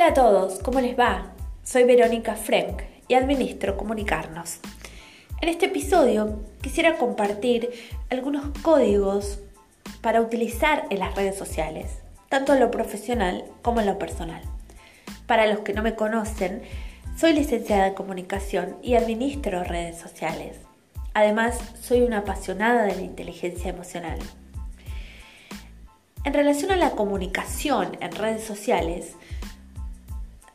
Hola a todos, ¿cómo les va? Soy Verónica Frank y administro Comunicarnos. En este episodio quisiera compartir algunos códigos para utilizar en las redes sociales, tanto en lo profesional como en lo personal. Para los que no me conocen, soy licenciada en comunicación y administro redes sociales. Además, soy una apasionada de la inteligencia emocional. En relación a la comunicación en redes sociales,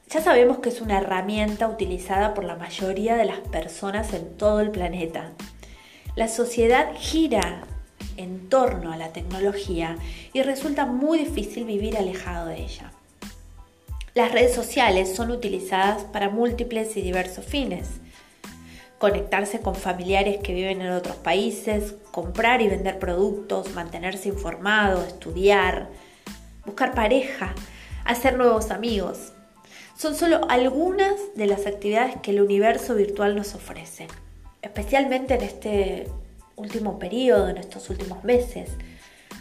ya sabemos que es una herramienta utilizada por la mayoría de las personas en todo el planeta. La sociedad gira en torno a la tecnología y resulta muy difícil vivir alejado de ella. Las redes sociales son utilizadas para múltiples y diversos fines. Conectarse con familiares que viven en otros países, comprar y vender productos, mantenerse informado, estudiar, buscar pareja, hacer nuevos amigos. Son solo algunas de las actividades que el universo virtual nos ofrece, especialmente en este último periodo, en estos últimos meses,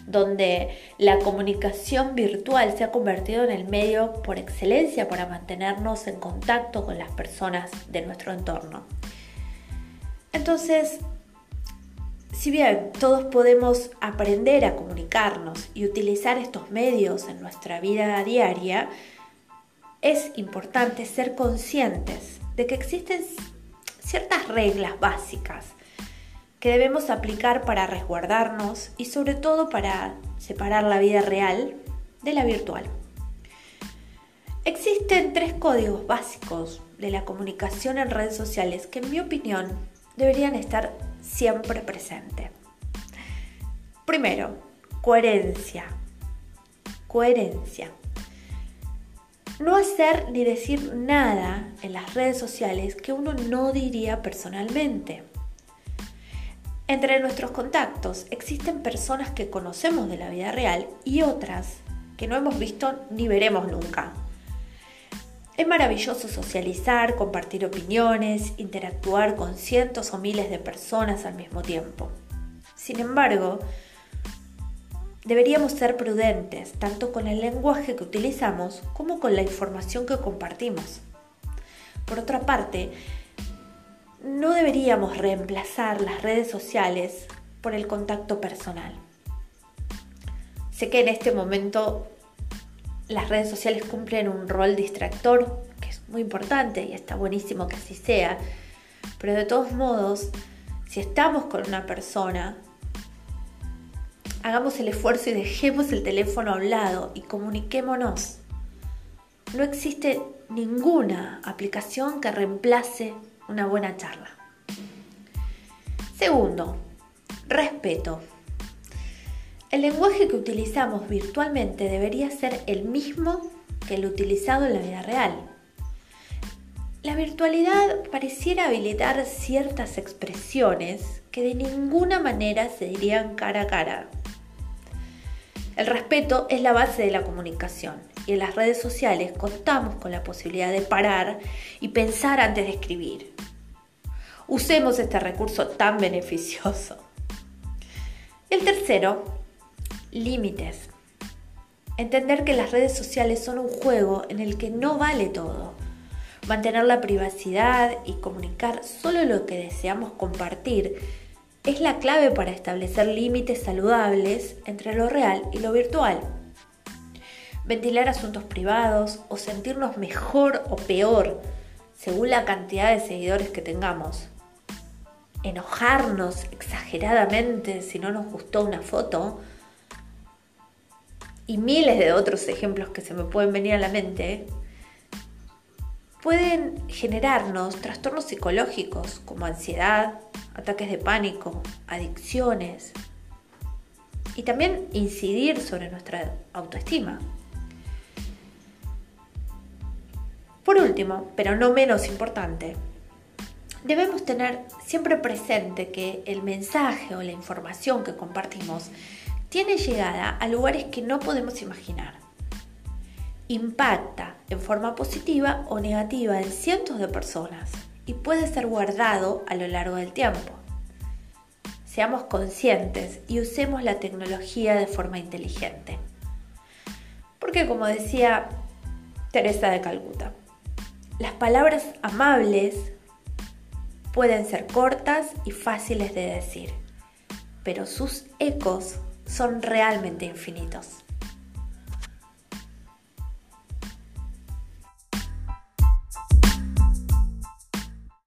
donde la comunicación virtual se ha convertido en el medio por excelencia para mantenernos en contacto con las personas de nuestro entorno. Entonces, si bien todos podemos aprender a comunicarnos y utilizar estos medios en nuestra vida diaria, es importante ser conscientes de que existen ciertas reglas básicas que debemos aplicar para resguardarnos y sobre todo para separar la vida real de la virtual. Existen tres códigos básicos de la comunicación en redes sociales que en mi opinión deberían estar siempre presentes. Primero, coherencia. Coherencia. No hacer ni decir nada en las redes sociales que uno no diría personalmente. Entre nuestros contactos existen personas que conocemos de la vida real y otras que no hemos visto ni veremos nunca. Es maravilloso socializar, compartir opiniones, interactuar con cientos o miles de personas al mismo tiempo. Sin embargo, deberíamos ser prudentes tanto con el lenguaje que utilizamos como con la información que compartimos. Por otra parte, no deberíamos reemplazar las redes sociales por el contacto personal. Sé que en este momento las redes sociales cumplen un rol distractor, que es muy importante y está buenísimo que así sea, pero de todos modos, si estamos con una persona, hagamos el esfuerzo y dejemos el teléfono a un lado y comuniquémonos. No existe ninguna aplicación que reemplace una buena charla. Segundo, respeto. El lenguaje que utilizamos virtualmente debería ser el mismo que el utilizado en la vida real. La virtualidad pareciera habilitar ciertas expresiones que de ninguna manera se dirían cara a cara. El respeto es la base de la comunicación y en las redes sociales contamos con la posibilidad de parar y pensar antes de escribir. Usemos este recurso tan beneficioso. El tercero, límites. Entender que las redes sociales son un juego en el que no vale todo. Mantener la privacidad y comunicar solo lo que deseamos compartir es la clave para establecer límites saludables entre lo real y lo virtual ventilar asuntos privados o sentirnos mejor o peor según la cantidad de seguidores que tengamos. Enojarnos exageradamente si no nos gustó una foto. Y miles de otros ejemplos que se me pueden venir a la mente pueden generarnos trastornos psicológicos como ansiedad, ataques de pánico, adicciones y también incidir sobre nuestra autoestima. Por último, pero no menos importante, debemos tener siempre presente que el mensaje o la información que compartimos tiene llegada a lugares que no podemos imaginar. Impacta en forma positiva o negativa en cientos de personas y puede ser guardado a lo largo del tiempo. Seamos conscientes y usemos la tecnología de forma inteligente. Porque como decía Teresa de Calcuta, las palabras amables pueden ser cortas y fáciles de decir, pero sus ecos son realmente infinitos.